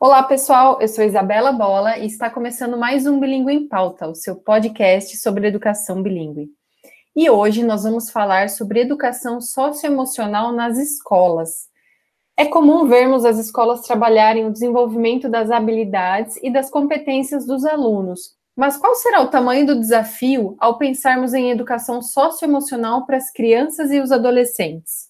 Olá, pessoal. Eu sou Isabela Bola e está começando mais um Bilingue em Pauta, o seu podcast sobre educação bilíngue. E hoje nós vamos falar sobre educação socioemocional nas escolas. É comum vermos as escolas trabalharem o desenvolvimento das habilidades e das competências dos alunos. Mas qual será o tamanho do desafio ao pensarmos em educação socioemocional para as crianças e os adolescentes?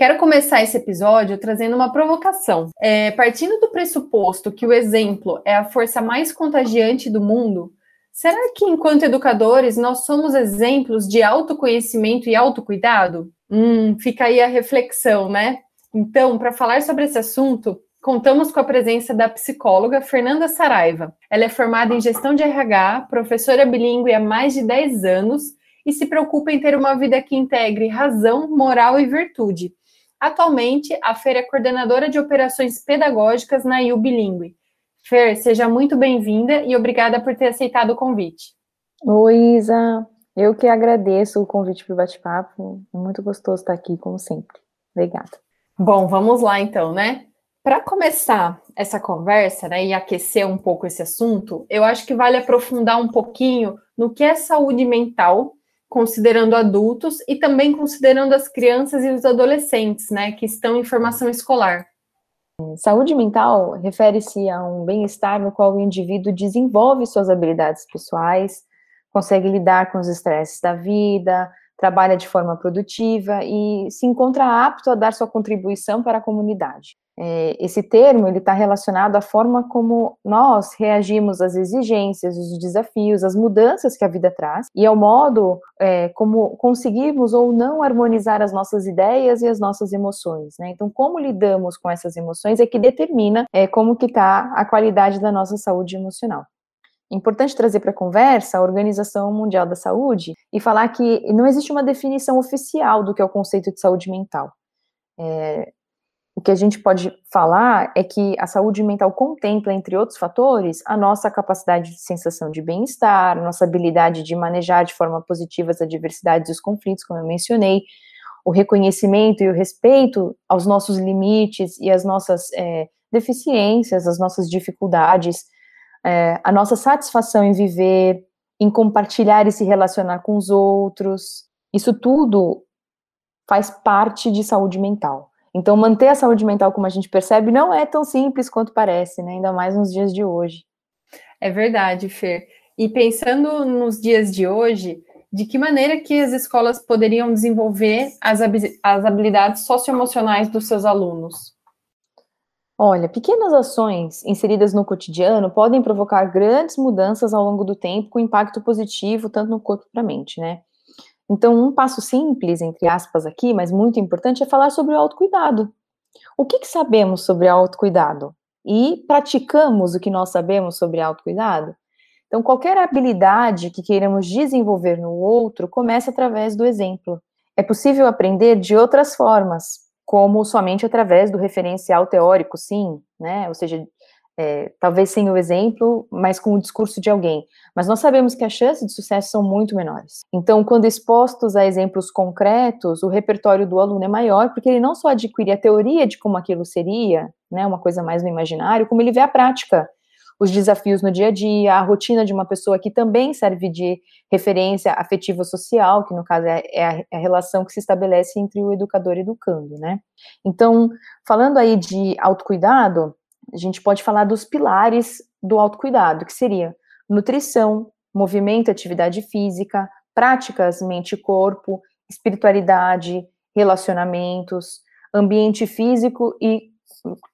Quero começar esse episódio trazendo uma provocação. É, partindo do pressuposto que o exemplo é a força mais contagiante do mundo, será que, enquanto educadores, nós somos exemplos de autoconhecimento e autocuidado? Hum, fica aí a reflexão, né? Então, para falar sobre esse assunto, contamos com a presença da psicóloga Fernanda Saraiva. Ela é formada em gestão de RH, professora bilíngue há mais de 10 anos e se preocupa em ter uma vida que integre razão, moral e virtude Atualmente, a Fer é coordenadora de operações pedagógicas na IU Bilingue. Fer, seja muito bem-vinda e obrigada por ter aceitado o convite. Oi, Isa. Eu que agradeço o convite para o bate-papo. É muito gostoso estar aqui, como sempre. Obrigada. Bom, vamos lá então, né? Para começar essa conversa né, e aquecer um pouco esse assunto, eu acho que vale aprofundar um pouquinho no que é saúde mental considerando adultos e também considerando as crianças e os adolescentes, né, que estão em formação escolar. Saúde mental refere-se a um bem-estar no qual o indivíduo desenvolve suas habilidades pessoais, consegue lidar com os estresses da vida, trabalha de forma produtiva e se encontra apto a dar sua contribuição para a comunidade. É, esse termo ele está relacionado à forma como nós reagimos às exigências, os desafios, as mudanças que a vida traz e ao modo é, como conseguimos ou não harmonizar as nossas ideias e as nossas emoções. Né? Então, como lidamos com essas emoções é que determina é, como que está a qualidade da nossa saúde emocional. Importante trazer para a conversa a Organização Mundial da Saúde e falar que não existe uma definição oficial do que é o conceito de saúde mental. É, o que a gente pode falar é que a saúde mental contempla, entre outros fatores, a nossa capacidade de sensação de bem-estar, nossa habilidade de manejar de forma positiva as adversidades e os conflitos, como eu mencionei, o reconhecimento e o respeito aos nossos limites e às nossas é, deficiências, as nossas dificuldades, é, a nossa satisfação em viver, em compartilhar e se relacionar com os outros. Isso tudo faz parte de saúde mental. Então, manter a saúde mental, como a gente percebe, não é tão simples quanto parece, né? Ainda mais nos dias de hoje. É verdade, Fer. E pensando nos dias de hoje, de que maneira que as escolas poderiam desenvolver as, as habilidades socioemocionais dos seus alunos? Olha, pequenas ações inseridas no cotidiano podem provocar grandes mudanças ao longo do tempo, com impacto positivo tanto no corpo como na mente, né? Então, um passo simples, entre aspas, aqui, mas muito importante, é falar sobre o autocuidado. O que, que sabemos sobre autocuidado? E praticamos o que nós sabemos sobre autocuidado? Então, qualquer habilidade que queiramos desenvolver no outro começa através do exemplo. É possível aprender de outras formas, como somente através do referencial teórico, sim, né? Ou seja, é, talvez sem o exemplo, mas com o discurso de alguém. Mas nós sabemos que as chances de sucesso são muito menores. Então, quando expostos a exemplos concretos, o repertório do aluno é maior, porque ele não só adquire a teoria de como aquilo seria, né, uma coisa mais no imaginário, como ele vê a prática, os desafios no dia a dia, a rotina de uma pessoa que também serve de referência afetiva social, que no caso é, é a, é a relação que se estabelece entre o educador e o educando, né? Então, falando aí de autocuidado, a gente pode falar dos pilares do autocuidado, que seria nutrição, movimento, atividade física, práticas mente e corpo, espiritualidade, relacionamentos, ambiente físico e,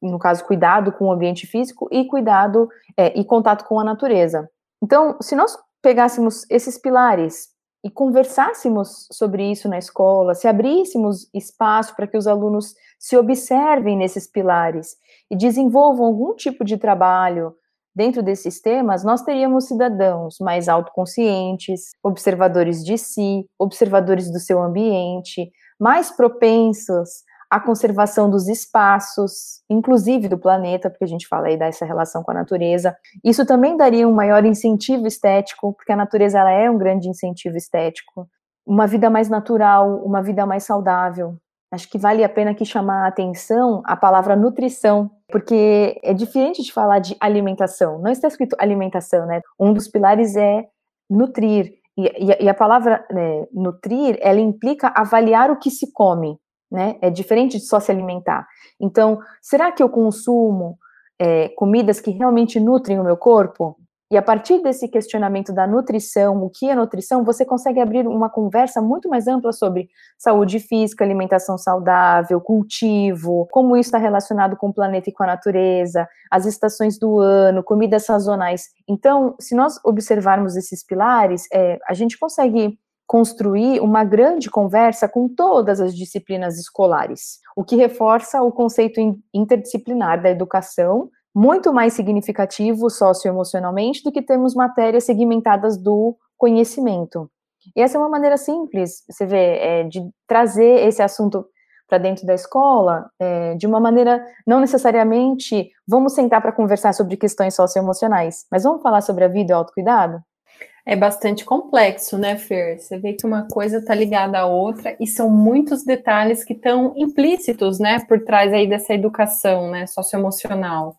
no caso, cuidado com o ambiente físico e cuidado é, e contato com a natureza. Então, se nós pegássemos esses pilares e conversássemos sobre isso na escola, se abríssemos espaço para que os alunos se observem nesses pilares e desenvolvam algum tipo de trabalho dentro desses temas, nós teríamos cidadãos mais autoconscientes, observadores de si, observadores do seu ambiente, mais propensos à conservação dos espaços, inclusive do planeta, porque a gente fala aí dessa relação com a natureza. Isso também daria um maior incentivo estético, porque a natureza ela é um grande incentivo estético. uma vida mais natural, uma vida mais saudável. Acho que vale a pena aqui chamar a atenção a palavra nutrição, porque é diferente de falar de alimentação. Não está escrito alimentação, né? Um dos pilares é nutrir. E, e, e a palavra né, nutrir, ela implica avaliar o que se come, né? É diferente de só se alimentar. Então, será que eu consumo é, comidas que realmente nutrem o meu corpo? E a partir desse questionamento da nutrição, o que é nutrição, você consegue abrir uma conversa muito mais ampla sobre saúde física, alimentação saudável, cultivo, como isso está relacionado com o planeta e com a natureza, as estações do ano, comidas sazonais. Então, se nós observarmos esses pilares, é, a gente consegue construir uma grande conversa com todas as disciplinas escolares, o que reforça o conceito interdisciplinar da educação muito mais significativo socioemocionalmente do que termos matérias segmentadas do conhecimento. E essa é uma maneira simples, você vê, é, de trazer esse assunto para dentro da escola, é, de uma maneira não necessariamente vamos sentar para conversar sobre questões socioemocionais, mas vamos falar sobre a vida e o autocuidado? É bastante complexo, né, Fer? Você vê que uma coisa está ligada à outra e são muitos detalhes que estão implícitos, né, por trás aí dessa educação, né, socioemocional.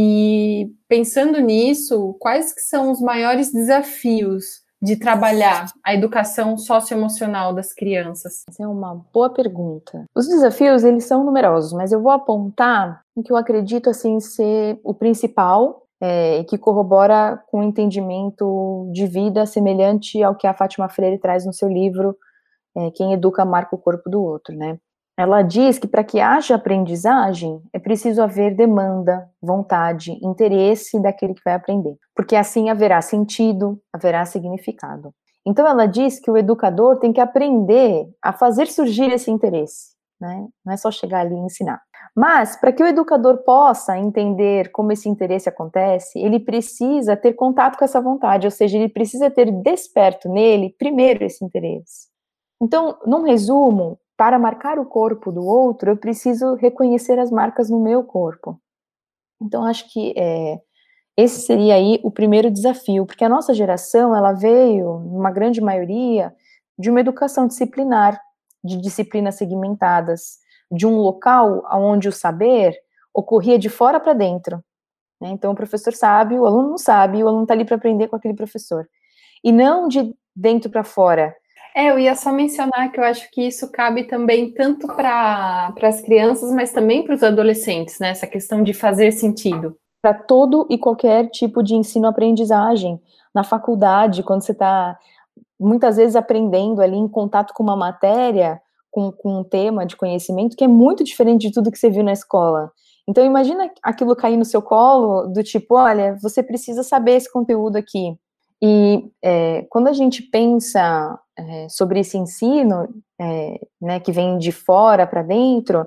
E pensando nisso, quais que são os maiores desafios de trabalhar a educação socioemocional das crianças? Essa é uma boa pergunta. Os desafios, eles são numerosos, mas eu vou apontar o que eu acredito assim ser o principal é, que corrobora com o entendimento de vida semelhante ao que a Fátima Freire traz no seu livro é, Quem Educa Marca o Corpo do Outro, né? Ela diz que para que haja aprendizagem é preciso haver demanda, vontade, interesse daquele que vai aprender, porque assim haverá sentido, haverá significado. Então ela diz que o educador tem que aprender a fazer surgir esse interesse, né? Não é só chegar ali e ensinar. Mas para que o educador possa entender como esse interesse acontece, ele precisa ter contato com essa vontade, ou seja, ele precisa ter desperto nele primeiro esse interesse. Então, num resumo, para marcar o corpo do outro, eu preciso reconhecer as marcas no meu corpo. Então, acho que é, esse seria aí o primeiro desafio, porque a nossa geração, ela veio, uma grande maioria, de uma educação disciplinar, de disciplinas segmentadas, de um local onde o saber ocorria de fora para dentro. Né? Então, o professor sabe, o aluno não sabe, o aluno está ali para aprender com aquele professor. E não de dentro para fora, é, eu ia só mencionar que eu acho que isso cabe também tanto para as crianças, mas também para os adolescentes, né? Essa questão de fazer sentido. Para todo e qualquer tipo de ensino-aprendizagem. Na faculdade, quando você está muitas vezes aprendendo ali em contato com uma matéria, com, com um tema de conhecimento que é muito diferente de tudo que você viu na escola. Então, imagina aquilo cair no seu colo, do tipo, olha, você precisa saber esse conteúdo aqui. E é, quando a gente pensa é, sobre esse ensino, é, né, que vem de fora para dentro,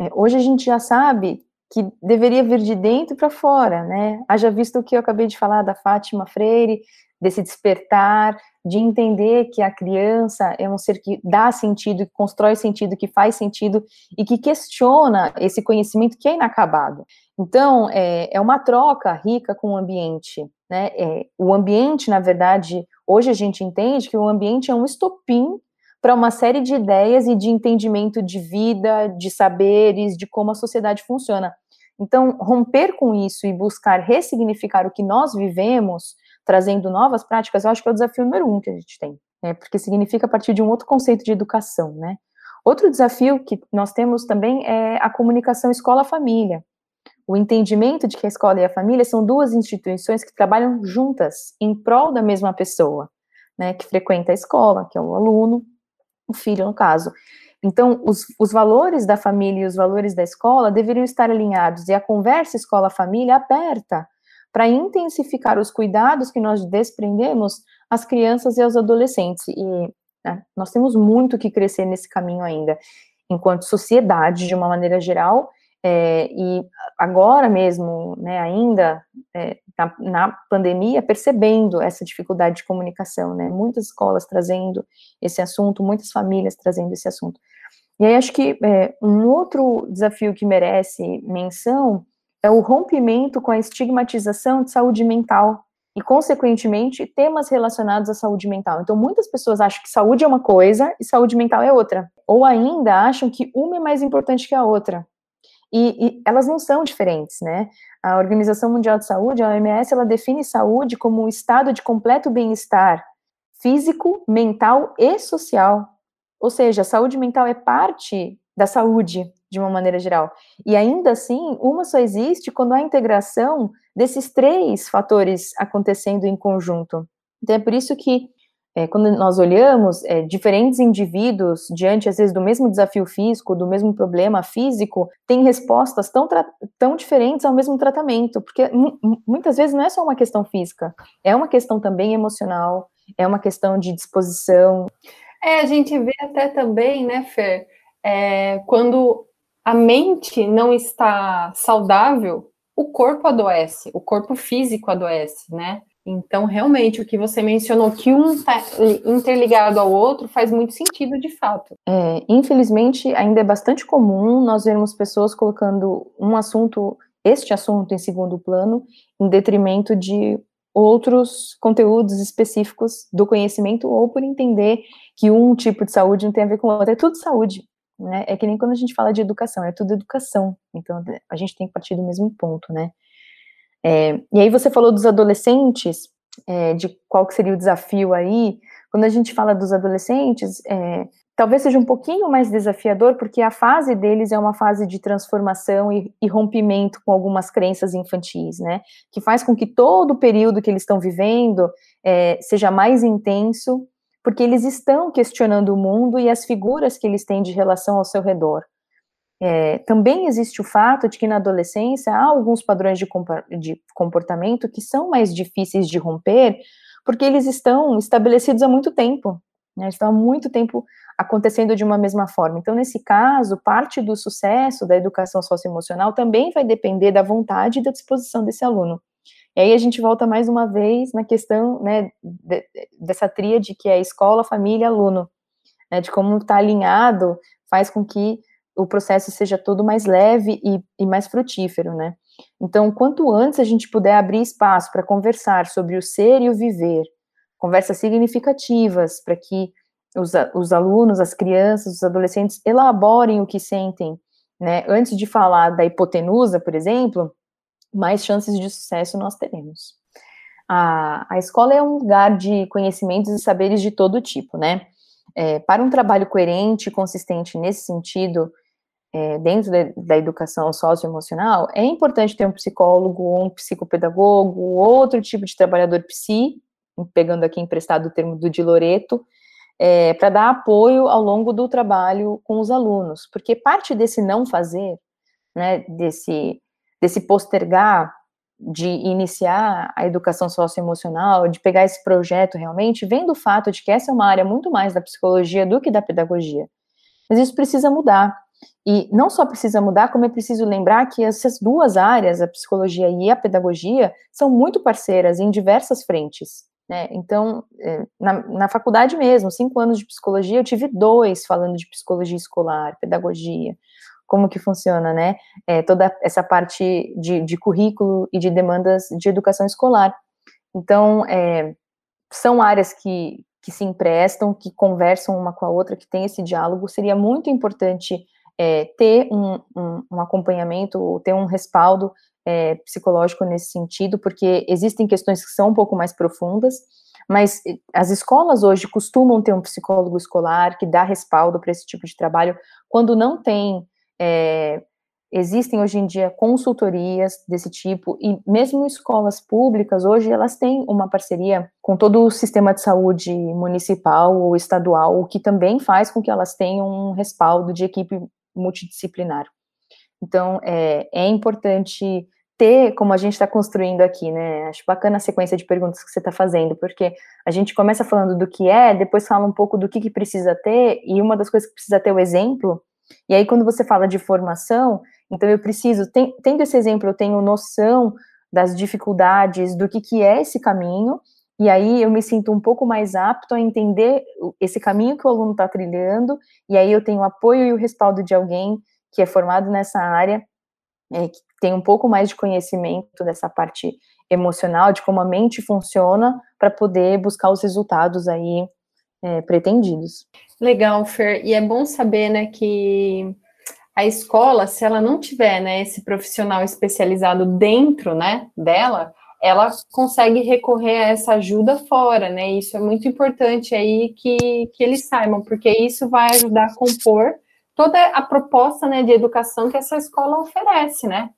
é, hoje a gente já sabe que deveria vir de dentro para fora, né? Haja visto o que eu acabei de falar da Fátima Freire, desse despertar, de entender que a criança é um ser que dá sentido, que constrói sentido, que faz sentido e que questiona esse conhecimento que é inacabado. Então, é, é uma troca rica com o ambiente. Né? É, o ambiente, na verdade, hoje a gente entende que o ambiente é um estopim para uma série de ideias e de entendimento de vida, de saberes, de como a sociedade funciona. Então, romper com isso e buscar ressignificar o que nós vivemos, trazendo novas práticas, eu acho que é o desafio número um que a gente tem, né? porque significa a partir de um outro conceito de educação. Né? Outro desafio que nós temos também é a comunicação escola-família o entendimento de que a escola e a família são duas instituições que trabalham juntas em prol da mesma pessoa, né, que frequenta a escola, que é o aluno, o filho, no caso. Então, os, os valores da família e os valores da escola deveriam estar alinhados, e a conversa escola-família aberta para intensificar os cuidados que nós desprendemos às crianças e aos adolescentes. E né, nós temos muito que crescer nesse caminho ainda, enquanto sociedade, de uma maneira geral, é, e agora mesmo, né, ainda é, na, na, pandemia, percebendo essa dificuldade de comunicação, né, muitas escolas trazendo esse assunto, muitas famílias trazendo esse assunto. E aí acho que é, um outro desafio que merece menção é o rompimento com a estigmatização de saúde mental, e, consequentemente, temas relacionados à saúde mental. Então, muitas pessoas acham que saúde é uma coisa e saúde mental é outra. Ou ainda acham que uma é mais importante que a outra. E, elas não são diferentes, né? A Organização Mundial de Saúde, a OMS, ela define saúde como um estado de completo bem-estar físico, mental e social. Ou seja, a saúde mental é parte da saúde, de uma maneira geral. E ainda assim, uma só existe quando há integração desses três fatores acontecendo em conjunto. Então é por isso que é, quando nós olhamos é, diferentes indivíduos diante, às vezes, do mesmo desafio físico, do mesmo problema físico, têm respostas tão, tão diferentes ao mesmo tratamento, porque muitas vezes não é só uma questão física, é uma questão também emocional, é uma questão de disposição. É, a gente vê até também, né, Fer, é, quando a mente não está saudável, o corpo adoece, o corpo físico adoece, né? Então, realmente, o que você mencionou, que um está interligado ao outro, faz muito sentido de fato. É, infelizmente, ainda é bastante comum nós vermos pessoas colocando um assunto, este assunto, em segundo plano, em detrimento de outros conteúdos específicos do conhecimento, ou por entender que um tipo de saúde não tem a ver com o outro. É tudo saúde. Né? É que nem quando a gente fala de educação, é tudo educação. Então, a gente tem que partir do mesmo ponto, né? É, e aí você falou dos adolescentes, é, de qual que seria o desafio aí. Quando a gente fala dos adolescentes, é, talvez seja um pouquinho mais desafiador, porque a fase deles é uma fase de transformação e, e, rompimento com algumas crenças infantis, né? Que faz com que todo o período que eles estão vivendo é, seja mais intenso, porque eles estão questionando o mundo e as figuras que eles têm de relação ao seu redor. É, também existe o fato de que na adolescência há alguns padrões de, comportamento que são mais difíceis de romper, porque eles estão estabelecidos há muito tempo, né, estão há muito tempo acontecendo de uma mesma forma. Então, nesse caso, parte do sucesso da educação socioemocional também vai depender da vontade e da disposição desse aluno. E aí a gente volta mais uma vez na questão né, de, dessa tríade que é escola, família, aluno, né, de como está alinhado faz com que o processo seja todo mais leve e, e mais frutífero, né? Então, quanto antes a gente puder abrir espaço para conversar sobre o ser e o viver, conversas significativas para que os, os alunos, as crianças, os adolescentes elaborem o que sentem, né? Antes de falar da hipotenusa, por exemplo, mais chances de sucesso nós teremos. A, a escola é um lugar de conhecimentos e saberes de todo tipo, né? É, para um trabalho coerente e consistente nesse sentido, é, dentro de, da educação socioemocional, é importante ter um psicólogo, um psicopedagogo, outro tipo de trabalhador psi, pegando aqui emprestado o termo do Di Loreto, é, para dar apoio ao longo do trabalho com os alunos, porque parte desse não fazer, né, desse, desse postergar de iniciar a educação socioemocional, de pegar esse projeto realmente, vem do fato de que essa é uma área muito mais da psicologia do que da pedagogia. Mas isso precisa mudar. E não só precisa mudar, como é preciso lembrar que essas duas áreas, a psicologia e a pedagogia, são muito parceiras em diversas frentes. Né? Então, é, na, na faculdade mesmo, cinco anos de psicologia, eu tive dois falando de psicologia escolar, pedagogia, como que funciona, né? É, toda essa parte de, de currículo e de demandas de educação escolar. Então, é, são áreas que, que se emprestam, que conversam uma com a outra, que tem esse diálogo. Seria muito importante é, ter um, um, um, acompanhamento, ter um respaldo é, psicológico nesse sentido, porque existem questões que são um pouco mais profundas, mas as escolas hoje costumam ter um psicólogo escolar que dá respaldo para esse tipo de trabalho. Quando não tem, é, existem hoje em dia consultorias desse tipo, e mesmo escolas públicas, hoje elas têm uma parceria com todo o sistema de saúde municipal ou estadual, o que também faz com que elas tenham um respaldo de equipe multidisciplinar. Então, é, é importante ter, como a gente está construindo aqui, né? Acho bacana a sequência de perguntas que você está fazendo, porque a gente começa falando do que é, depois fala um pouco do que, que precisa ter, e uma das coisas que precisa ter é o exemplo. E aí, quando você fala de formação, então eu preciso, tem, tendo esse exemplo, eu tenho noção das dificuldades, do que, que é esse caminho, e aí eu me sinto um pouco mais apto a entender esse caminho que o aluno está trilhando, e aí eu tenho o apoio e o respaldo de alguém que é formado nessa área, é, que tem um pouco mais de conhecimento dessa parte emocional, de como a mente funciona para poder buscar os resultados aí é, pretendidos. Legal, Fer. E é bom saber, né, que a escola, se ela não tiver, né, esse profissional especializado dentro, né, dela, ela consegue recorrer a essa ajuda fora, né? Isso é muito importante aí que, que eles saibam, porque isso vai ajudar a compor toda a proposta, né, de educação que essa escola oferece, né?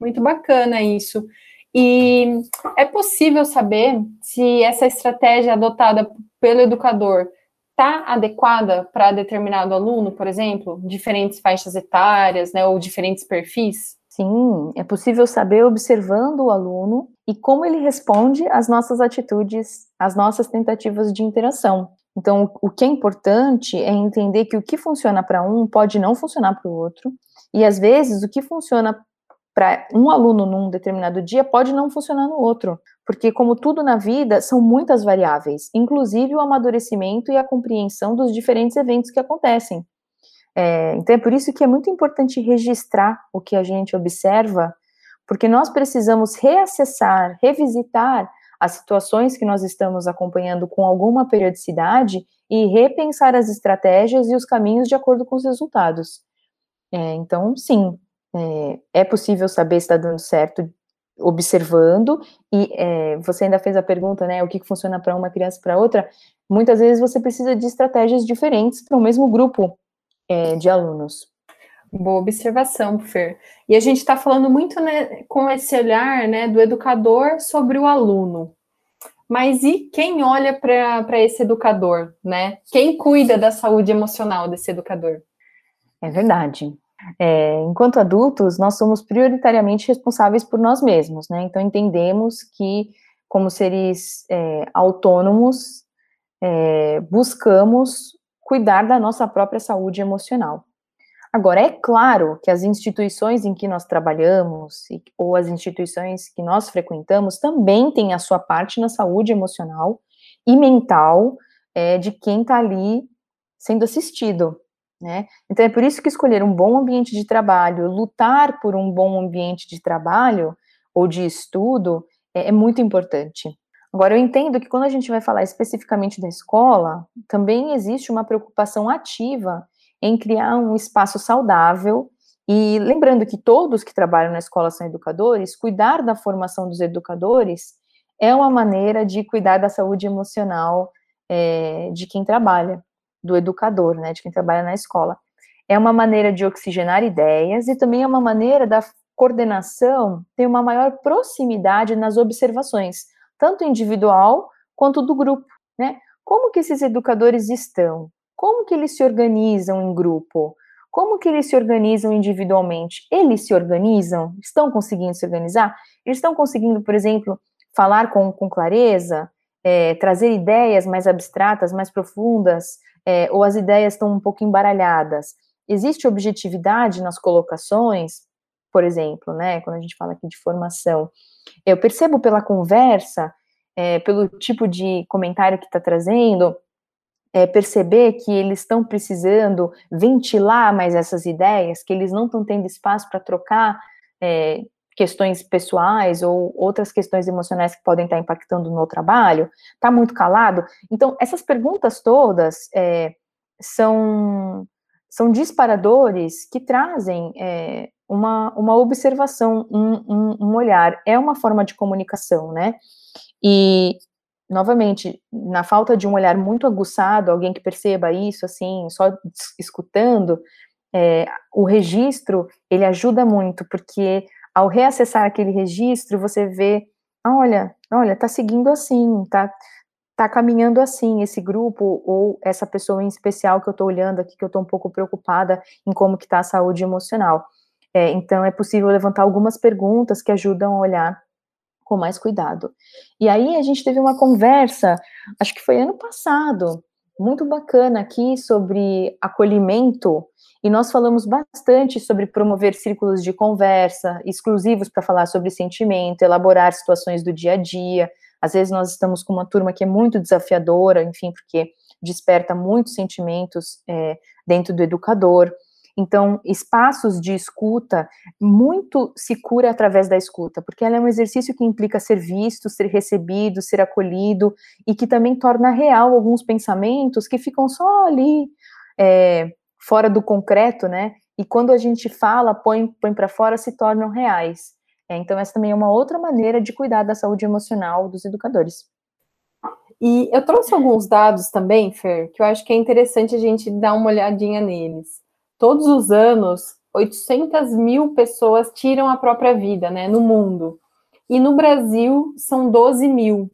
Muito bacana isso. E é possível saber se essa estratégia adotada pelo educador está adequada para determinado aluno, por exemplo, diferentes faixas etárias, né, ou diferentes perfis? Sim, é possível saber observando o aluno e como ele responde às nossas atitudes, às nossas tentativas de interação. Então, o que é importante é entender que o que funciona para um pode não funcionar para o outro, e às vezes o que funciona para um aluno num determinado dia pode não funcionar no outro, porque como tudo na vida são muitas variáveis, inclusive o amadurecimento e a compreensão dos diferentes eventos que acontecem. É, então é por isso que é muito importante registrar o que a gente observa, porque nós precisamos reacessar, revisitar as situações que nós estamos acompanhando com alguma periodicidade e repensar as estratégias e os caminhos de acordo com os resultados. É, então, sim, é, é possível saber se está dando certo observando, e é, você ainda fez a pergunta, né, o que, funciona para uma criança para outra, muitas vezes você precisa de estratégias diferentes para o mesmo grupo é, de alunos. Boa observação, Fer. E a gente está falando muito né, com esse olhar né, do educador sobre o aluno. Mas e quem olha para esse educador, né? Quem cuida da saúde emocional desse educador? É verdade. É, enquanto adultos, nós somos prioritariamente responsáveis por nós mesmos, né? Então, entendemos que, como seres é, autônomos, é, buscamos cuidar da nossa própria saúde emocional. Agora, é claro que as instituições em que nós trabalhamos, ou as instituições que nós frequentamos, também têm a sua parte na saúde emocional e mental é, de quem está ali sendo assistido. Né? Então é por isso que escolher um bom ambiente de trabalho, lutar por um bom ambiente de trabalho ou de estudo é, é muito importante. Agora, eu entendo que quando a gente vai falar especificamente da escola, também existe uma preocupação ativa em criar um espaço saudável. E lembrando que todos que trabalham na escola são educadores, cuidar da formação dos educadores é uma maneira de cuidar da saúde emocional é, de quem trabalha do educador, né, de quem trabalha na escola. É uma maneira de oxigenar ideias e também é uma maneira da coordenação ter uma maior proximidade nas observações, tanto individual quanto do grupo, né? Como que esses educadores estão? Como que eles se organizam em grupo? Como que eles se organizam individualmente? Eles se organizam? Estão conseguindo se organizar? Eles estão conseguindo, por exemplo, falar com, com clareza, é, trazer ideias mais abstratas, mais profundas, é, ou as ideias estão um pouco embaralhadas. Existe objetividade nas colocações, por exemplo, né, quando a gente fala aqui de formação. Eu percebo pela conversa, é, pelo tipo de comentário que está trazendo, é, perceber que eles estão precisando ventilar mais essas ideias, que eles não estão tendo espaço para trocar é, questões pessoais ou outras questões emocionais que podem estar impactando no trabalho? Está muito calado? Então, essas perguntas todas é, são, são disparadores que trazem é, uma, uma observação, um, um, um, olhar. É uma forma de comunicação, né? E, novamente, na falta de um olhar muito aguçado, alguém que perceba isso, assim, só escutando, é, o registro, ele ajuda muito, porque ao reacessar aquele registro, você vê, olha, olha, tá seguindo assim, tá, tá caminhando assim esse grupo ou essa pessoa em especial que eu tô olhando aqui, que eu tô um pouco preocupada em como que tá a saúde emocional. É, então, é possível levantar algumas perguntas que ajudam a olhar com mais cuidado. E aí a gente teve uma conversa, acho que foi ano passado, muito bacana aqui sobre acolhimento e nós falamos bastante sobre promover círculos de conversa exclusivos para falar sobre sentimento, elaborar situações do dia a dia. Às vezes nós estamos com uma turma que é muito desafiadora, enfim, porque desperta muitos sentimentos é, dentro do educador. Então, espaços de escuta, muito se cura através da escuta, porque ela é um exercício que implica ser visto, ser recebido, ser acolhido, e que também torna real alguns pensamentos que ficam só ali, é, fora do concreto, né? E quando a gente fala, põe, põe para fora, se tornam reais. É, então, essa também é uma outra maneira de cuidar da saúde emocional dos educadores. E eu trouxe alguns dados também, Fer, que eu acho que é interessante a gente dar uma olhadinha neles. Todos os anos, 800 mil pessoas tiram a própria vida, né, no mundo. E no Brasil, são 12 mil.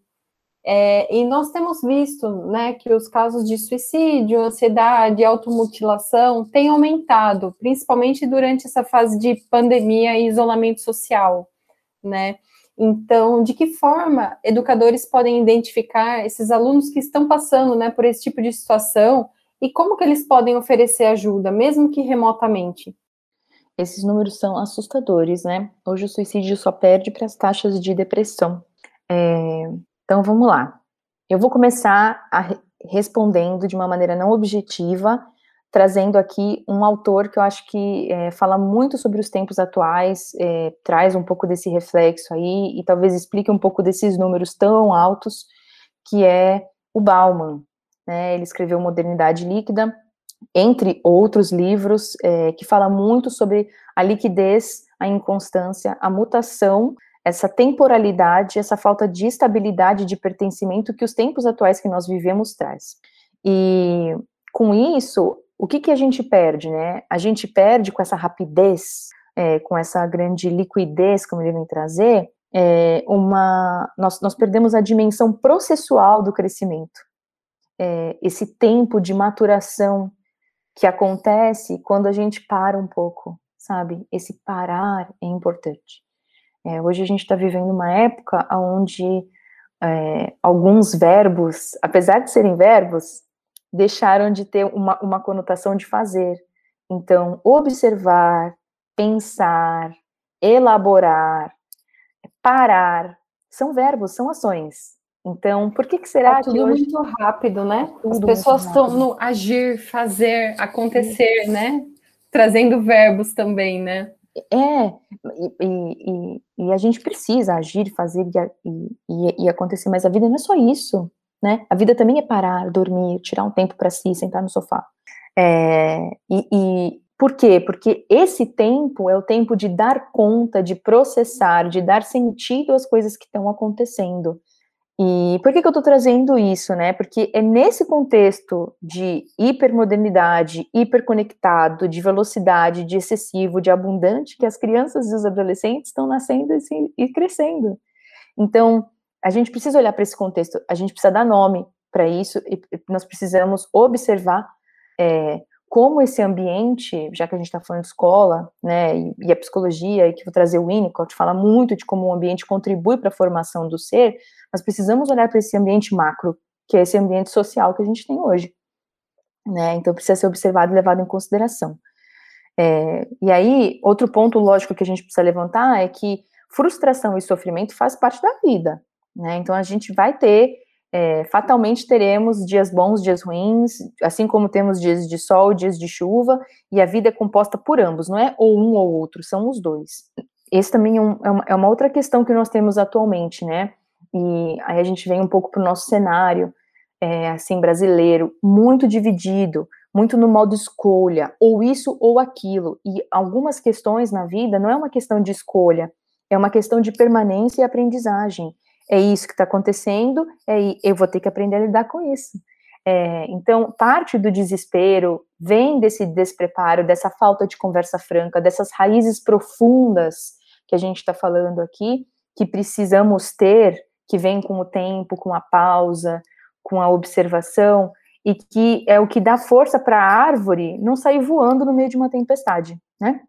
É, e nós temos visto, né, que os casos de suicídio, ansiedade, automutilação têm aumentado, principalmente durante essa fase de pandemia e isolamento social, né? Então, de que forma educadores podem identificar esses alunos que estão passando né, por esse tipo de situação e como que eles podem oferecer ajuda, mesmo que remotamente? Esses números são assustadores, né? Hoje o suicídio só perde para as taxas de depressão. É, então vamos lá. Eu vou começar a, respondendo de uma maneira não objetiva trazendo aqui um autor que eu acho que é, fala muito sobre os tempos atuais, é, traz um pouco desse reflexo aí e talvez explique um pouco desses números tão altos, que é o Bauman. Né? Ele escreveu Modernidade Líquida, entre outros livros, é, que fala muito sobre a liquidez, a inconstância, a mutação, essa temporalidade, essa falta de estabilidade, de pertencimento que os tempos atuais que nós vivemos traz. E com isso, o que, que a gente perde, né? A gente perde com essa rapidez, é, com essa grande liquidez, como ele vem trazer, é, uma, nós, nós perdemos a dimensão processual do crescimento. É, esse tempo de maturação que acontece quando a gente para um pouco, sabe? Esse parar é importante. É, hoje a gente está vivendo uma época onde é, alguns verbos, apesar de serem verbos, deixaram de ter uma, uma conotação de fazer. Então, observar, pensar, elaborar, parar, são verbos, são ações. Então, por que, que será é tudo que hoje... muito rápido, né? As pessoas estão no agir, fazer, acontecer, né? Trazendo verbos também, né? É, e, e, e, a gente precisa agir, fazer e, e, acontecer, mas a vida não é só isso né? A vida também é parar, dormir, tirar um tempo para si, sentar no sofá. É, e, por quê? Porque esse tempo é o tempo de dar conta, de processar, de dar sentido às coisas que estão acontecendo. E por que, que eu estou trazendo isso, né? Porque é nesse contexto de hipermodernidade, hiperconectado, de velocidade, de excessivo, de abundante, que as crianças e os adolescentes estão nascendo e, crescendo. Então, a gente precisa olhar para esse contexto, a gente precisa dar nome para isso e nós precisamos observar é, como esse ambiente, já que a gente está falando de escola, né, e, e, a psicologia, e que vou trazer o Winnicott, fala muito de como o ambiente contribui para a formação do ser, nós precisamos olhar para esse ambiente macro, que é esse ambiente social que a gente tem hoje, né, então precisa ser observado e levado em consideração. É, e aí, outro ponto lógico que a gente precisa levantar é que frustração e sofrimento faz parte da vida, né? Então a gente vai ter, é, fatalmente teremos dias bons, dias ruins, assim como temos dias de sol, dias de chuva, e a vida é composta por ambos, não é ou um ou outro, são os dois. Esse também é, um, é, uma, é outra questão que nós temos atualmente, né? E aí a gente vem um pouco para o nosso cenário, é, assim, brasileiro, muito dividido, muito no modo escolha, ou isso ou aquilo. E algumas questões na vida não é uma questão de escolha, é uma questão de permanência e aprendizagem é isso que está acontecendo, é, eu vou ter que aprender a lidar com isso. É, então, parte do desespero vem desse despreparo, dessa falta de conversa franca, dessas raízes profundas que a gente está falando aqui, que precisamos ter, que vem com o tempo, com a pausa, com a observação, e que é o que dá força para a árvore não sair voando no meio de uma tempestade, né?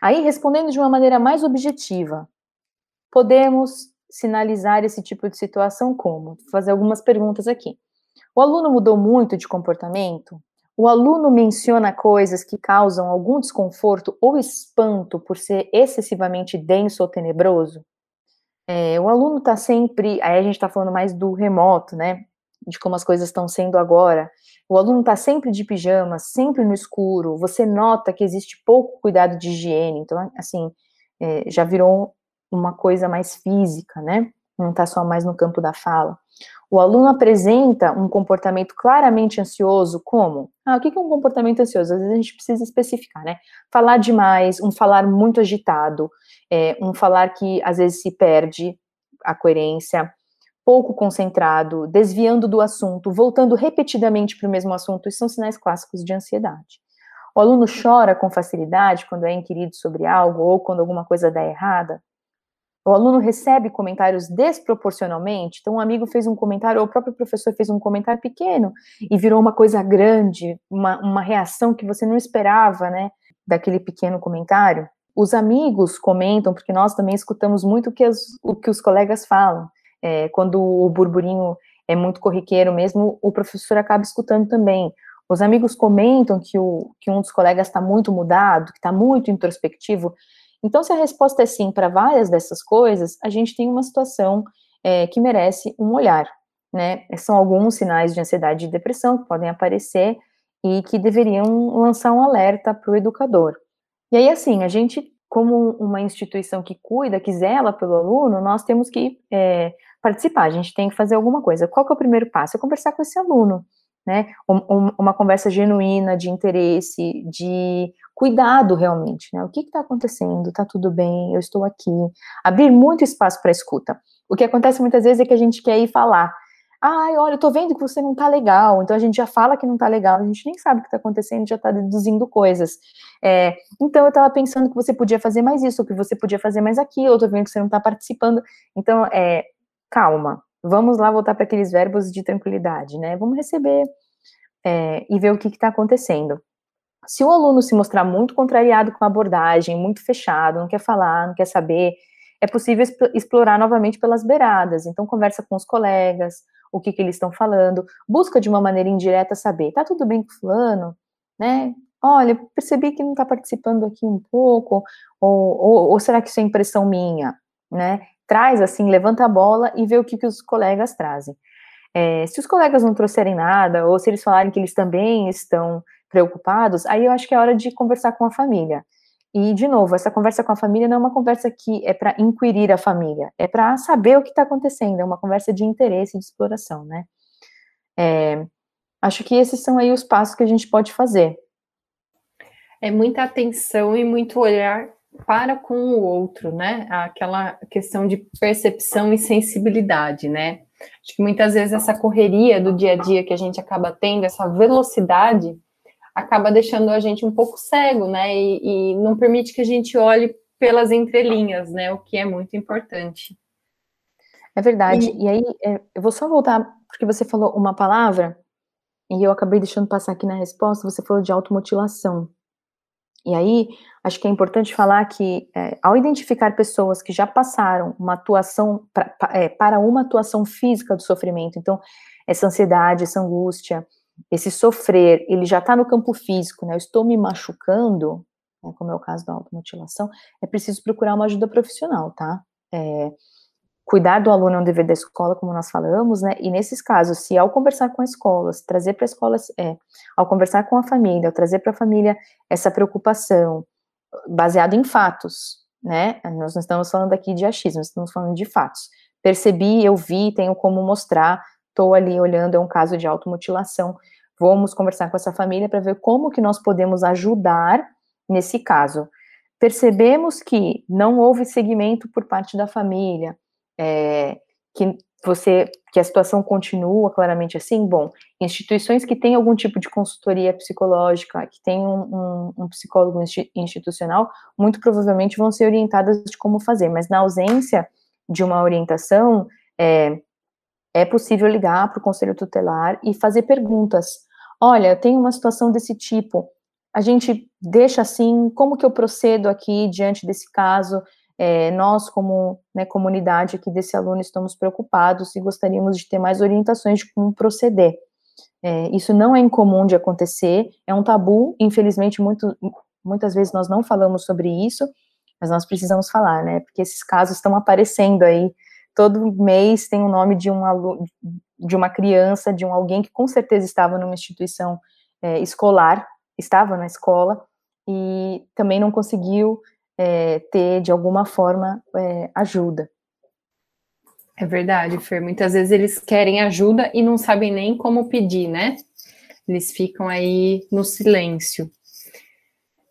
Aí, respondendo de uma maneira mais objetiva, podemos sinalizar esse tipo de situação como? Vou fazer algumas perguntas aqui. O aluno mudou muito de comportamento? O aluno menciona coisas que causam algum desconforto ou espanto por ser excessivamente denso ou tenebroso? É, o aluno está sempre. Aí a gente está falando mais do remoto, né? de como as coisas estão sendo agora. O aluno está sempre de pijama, sempre no escuro. Você nota que existe pouco cuidado de higiene. Então, assim, é, já virou uma coisa mais física, né? Não está só mais no campo da fala. O aluno apresenta um comportamento claramente ansioso, como? Ah, o que é um comportamento ansioso? Às vezes a gente precisa especificar, né? Falar demais, um falar muito agitado, é, um falar que às vezes se perde a coerência, pouco concentrado, desviando do assunto, voltando repetidamente para o mesmo assunto, isso são sinais clássicos de ansiedade. O aluno chora com facilidade quando é inquirido sobre algo ou quando alguma coisa dá errada. O aluno recebe comentários desproporcionalmente. Então, um amigo fez um comentário, ou o próprio professor fez um comentário pequeno e virou uma coisa grande, uma, uma reação que você não esperava, né, daquele pequeno comentário. Os amigos comentam, porque nós também escutamos muito o que, as, o que os colegas falam. É, quando o burburinho é muito corriqueiro mesmo, o professor acaba escutando também. Os amigos comentam que, o, que um dos colegas está muito mudado, que está muito introspectivo. Então, se a resposta é sim para várias dessas coisas, a gente tem uma situação é, que merece um olhar, né? São alguns sinais de ansiedade e depressão que podem aparecer e que deveriam lançar um alerta para o educador. E aí, assim, a gente, como uma instituição que cuida, que zela pelo aluno, nós temos que é, participar, a gente tem que fazer alguma coisa. Qual que é o primeiro passo? É conversar com esse aluno, né? Um, uma conversa genuína, de interesse, de cuidado realmente, né? O que está acontecendo? Tá tudo bem? Eu estou aqui. Abrir muito espaço para escuta. O que acontece muitas vezes é que a gente quer ir falar. Ai, olha, eu tô vendo que você não tá legal. Então a gente já fala que não tá legal, a gente nem sabe o que tá acontecendo, já tá deduzindo coisas. É, então eu tava pensando que você podia fazer mais isso, ou que você podia fazer mais aquilo, eu tô vendo que você não tá participando. Então, é, calma. Vamos lá voltar para aqueles verbos de tranquilidade, né? Vamos receber é, e ver o que está acontecendo. Se o aluno se mostrar muito contrariado com a abordagem, muito fechado, não quer falar, não quer saber, é possível explorar novamente pelas beiradas. Então, conversa com os colegas, o que, que eles estão falando, busca de uma maneira indireta saber, tá tudo bem com fulano, né? Olha, percebi que não está participando aqui um pouco, ou, ou, ou, será que isso é impressão minha, né? Traz assim, levanta a bola e vê o que, que os colegas trazem. É, se os colegas não trouxerem nada, ou se eles falarem que eles também estão preocupados, aí eu acho que é hora de conversar com a família. E, de novo, essa conversa com a família não é uma conversa que é para inquirir a família, é para saber o que está acontecendo, é uma conversa de interesse e de exploração, né? É, acho que esses são aí os passos que a gente pode fazer. É muita atenção e muito olhar para com o outro, né? Aquela questão de percepção e sensibilidade, né? Acho que muitas vezes essa correria do dia a dia que a gente acaba tendo, essa velocidade, acaba deixando a gente um pouco cego, né? E, e, não permite que a gente olhe pelas entrelinhas, né? O que é muito importante. É verdade. E, e aí, é, eu vou só voltar, porque você falou uma palavra, e eu acabei deixando passar aqui na resposta, você falou de automutilação. E aí, acho que é importante falar que, é, ao identificar pessoas que já passaram uma atuação, pra, é, para uma atuação física do sofrimento, então, essa ansiedade, essa angústia, esse sofrer, ele já está no campo físico, né? Eu estou me machucando, né, como é o caso da automutilação, é preciso procurar uma ajuda profissional, tá? É, cuidar do aluno é um dever da escola, como nós falamos, né? E nesses casos, se ao conversar com a escola, trazer para a escola, é, ao conversar com a família, ao trazer para a família essa preocupação, baseado em fatos, né? Nós não estamos falando aqui de achismo, estamos falando de fatos. Percebi, eu vi, tenho como mostrar, estou ali olhando, é um caso de automutilação. Vamos conversar com essa família para ver como que nós podemos ajudar nesse caso. Percebemos que não houve seguimento por parte da família, é, que você que a situação continua claramente assim, bom, instituições que têm algum tipo de consultoria psicológica, que têm um, um, um, psicólogo institucional, muito provavelmente vão ser orientadas de como fazer, mas na ausência de uma orientação, é, é possível ligar para o conselho tutelar e fazer perguntas. Olha, tem uma situação desse tipo. A gente deixa assim, como que eu procedo aqui diante desse caso? É, nós, como né, comunidade aqui desse aluno, estamos preocupados e gostaríamos de ter mais orientações de como proceder. É, isso não é incomum de acontecer, é um tabu, infelizmente, muito, muitas vezes nós não falamos sobre isso, mas nós precisamos falar, né, porque esses casos estão aparecendo aí todo mês tem o nome de um aluno, de uma criança, de um alguém que com certeza estava numa instituição é, escolar, estava na escola, e também não conseguiu é, ter, de alguma forma, é, ajuda. É verdade, Fer. Muitas vezes eles querem ajuda e não sabem nem como pedir, né? Eles ficam aí no silêncio.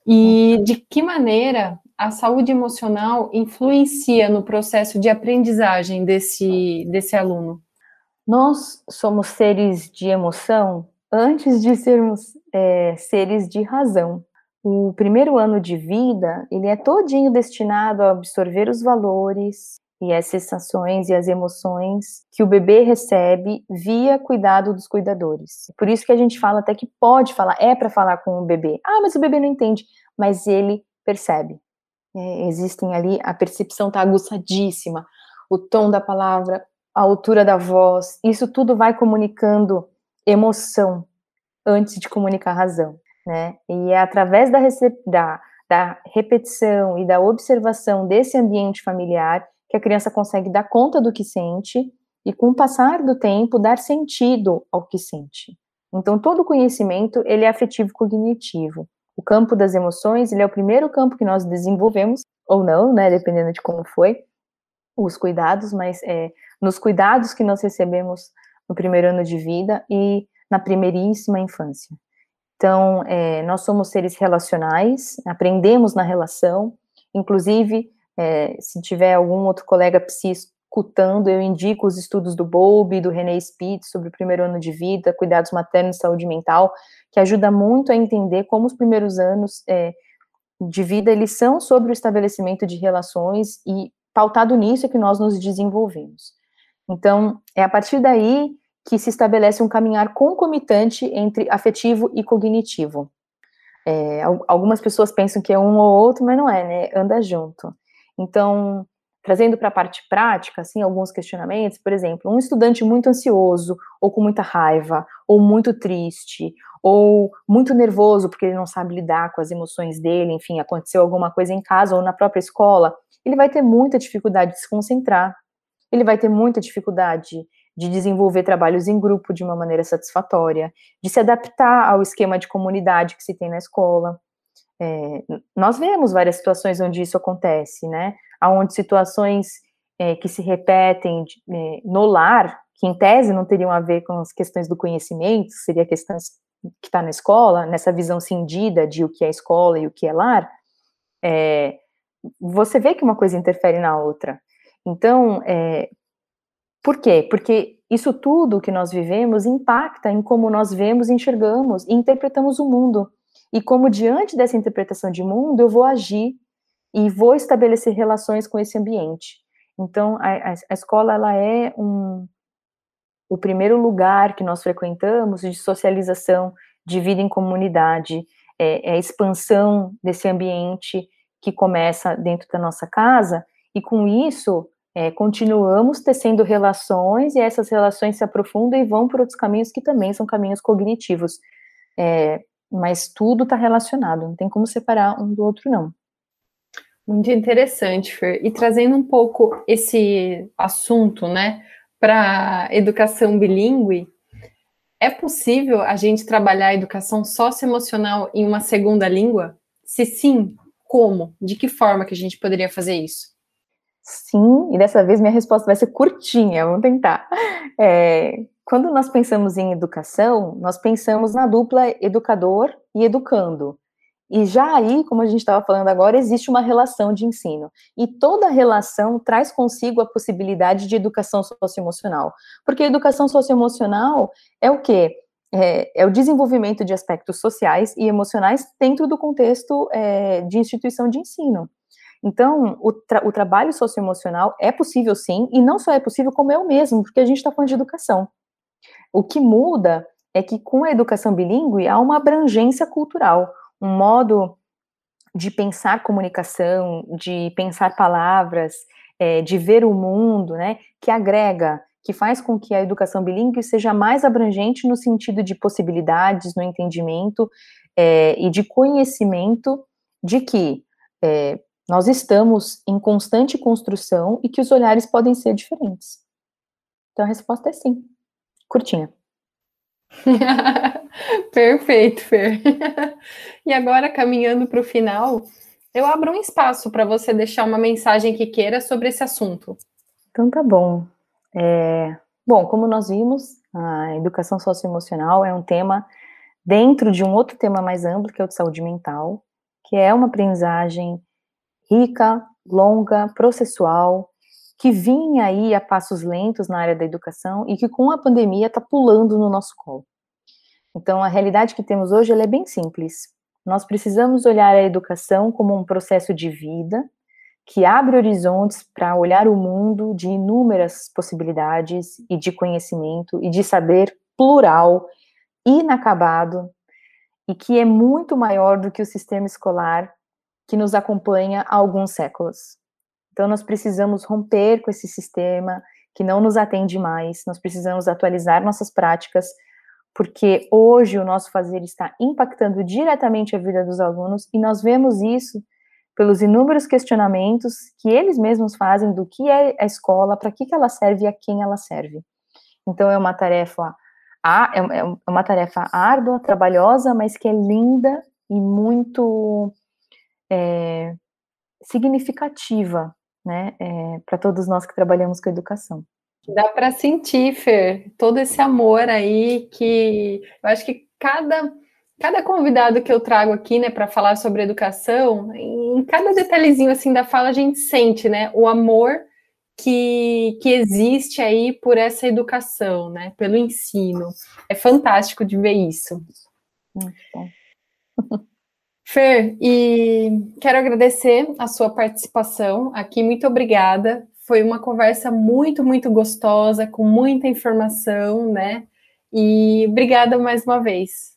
E de que maneira a saúde emocional influencia no processo de aprendizagem desse, desse aluno? Nós somos seres de emoção antes de sermos é, seres de razão. O primeiro ano de vida, ele é todinho destinado a absorver os valores e as sensações e as emoções que o bebê recebe via cuidado dos cuidadores. Por isso que a gente fala até que pode falar, é para falar com o bebê. Ah, mas o bebê não entende, mas ele percebe. É, existem ali, a percepção está aguçadíssima, o tom da palavra, a altura da voz, isso tudo vai comunicando emoção antes de comunicar razão, né? E é através da, da, da repetição e da observação desse ambiente familiar que a criança consegue dar conta do que sente e, com o passar do tempo, dar sentido ao que sente. Então, todo conhecimento, ele é afetivo cognitivo. O campo das emoções, ele é o primeiro campo que nós desenvolvemos, ou não, né, dependendo de como foi, os cuidados, mas é, nos cuidados que nós recebemos no primeiro ano de vida e na primeiríssima infância. Então, é, nós somos seres relacionais, aprendemos na relação, inclusive, é, se tiver algum outro colega psi escutando, eu indico os estudos do Bowlby, do René Spitz, sobre o primeiro ano de vida, cuidados maternos e saúde mental, que ajuda muito a entender como os primeiros anos é, de vida, eles são sobre o estabelecimento de relações e pautado nisso é que nós nos desenvolvemos. Então, é a partir daí que se estabelece um caminhar concomitante entre afetivo e cognitivo. É, algumas pessoas pensam que é um ou outro, mas não é, né? Anda junto. Então, trazendo para a parte prática, assim, alguns questionamentos, por exemplo, um estudante muito ansioso, ou com muita raiva, ou muito triste, ou muito nervoso porque ele não sabe lidar com as emoções dele, enfim, aconteceu alguma coisa em casa ou na própria escola, ele vai ter muita dificuldade de se concentrar, ele vai ter muita dificuldade de desenvolver trabalhos em grupo de uma maneira satisfatória, de se adaptar ao esquema de comunidade que se tem na escola. É, nós vemos várias situações onde isso acontece, né? Onde situações é, que se repetem é, no lar, que em tese não teriam a ver com as questões do conhecimento, seria questões que está na escola, nessa visão cindida de o que é escola e o que é lar, é, você vê que uma coisa interfere na outra. Então, é, por quê? Porque isso tudo que nós vivemos impacta em como nós vemos, enxergamos e interpretamos o mundo. E como diante dessa interpretação de mundo, eu vou agir e vou estabelecer relações com esse ambiente. Então, a, a escola ela é um, o primeiro lugar que nós frequentamos de socialização, de vida em comunidade, é, é a expansão desse ambiente que começa dentro da nossa casa, e com isso é, continuamos tecendo relações e essas relações se aprofundam e vão por outros caminhos que também são caminhos cognitivos. É, mas tudo está relacionado, não tem como separar um do outro, não. Muito interessante, Fer. E trazendo um pouco esse assunto, né, para educação bilíngue, é possível a gente trabalhar a educação socioemocional em uma segunda língua? Se sim, como? De que forma que a gente poderia fazer isso? Sim, e dessa vez minha resposta vai ser curtinha, vamos tentar. É, quando nós pensamos em educação, nós pensamos na dupla educador e educando. E já aí, como a gente estava falando agora, existe uma relação de ensino. E toda relação traz consigo a possibilidade de educação socioemocional. Porque a educação socioemocional é o quê? É, é o desenvolvimento de aspectos sociais e emocionais dentro do contexto é, de instituição de ensino. Então, o, tra o trabalho socioemocional é possível sim, e não só é possível, como é o mesmo, porque a gente está falando de educação. O que muda é que com a educação bilíngue há uma abrangência cultural, um modo de pensar comunicação, de pensar palavras, é, de ver o mundo, né, que agrega, que faz com que a educação bilíngue seja mais abrangente no sentido de possibilidades, no entendimento é, e de conhecimento de que é, nós estamos em constante construção e que os olhares podem ser diferentes. Então a resposta é sim. curtinha. Perfeito, Fer. e agora, caminhando para o final, eu abro um espaço para você deixar uma mensagem que queira sobre esse assunto. Então tá bom. É, bom, como nós vimos, a educação socioemocional é um tema dentro de um outro tema mais amplo, que é o de saúde mental, que é uma aprendizagem rica, longa, processual, que vinha aí a passos lentos na área da educação e que com a pandemia está pulando no nosso colo. Então, a realidade que temos hoje é bem simples. Nós precisamos olhar a educação como um processo de vida que abre horizontes para olhar o mundo de inúmeras possibilidades e de conhecimento e de saber plural, inacabado, e que é muito maior do que o sistema escolar que nos acompanha há alguns séculos. Então, nós precisamos romper com esse sistema que não nos atende mais, nós precisamos atualizar nossas práticas, porque hoje o nosso fazer está impactando diretamente a vida dos alunos e nós vemos isso pelos inúmeros questionamentos que eles mesmos fazem do que é a escola, para que, que ela serve e a quem ela serve. Então, é uma tarefa é, é uma tarefa árdua, trabalhosa, mas que é linda e muito é, significativa né, é, para todos nós que trabalhamos com educação. Dá para sentir, Fer, todo esse amor aí que eu acho que cada cada convidado que eu trago aqui, né, para falar sobre educação, em cada detalhezinho assim da fala a gente sente, né, o amor que, que existe aí por essa educação, né, pelo ensino. É fantástico de ver isso. Muito bom. Fer, e quero agradecer a sua participação aqui, muito obrigada. Foi uma conversa muito, muito gostosa, com muita informação, né? E obrigada mais uma vez.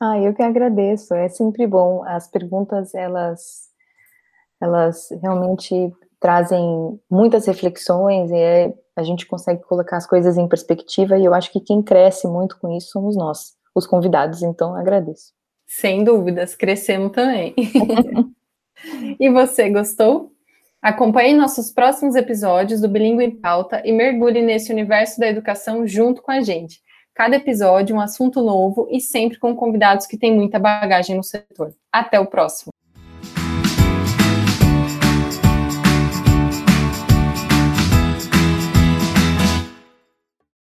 Ah, eu que agradeço. É sempre bom. As perguntas, elas, elas realmente trazem muitas reflexões e é, a gente consegue colocar as coisas em perspectiva. E eu acho que quem cresce muito com isso somos nós, os convidados. Então, agradeço. Sem dúvidas, crescemos também. e você, gostou? Acompanhe nossos próximos episódios do Bilingue em Pauta e mergulhe nesse universo da educação junto com a gente. Cada episódio um assunto novo e sempre com convidados que têm muita bagagem no setor. Até o próximo.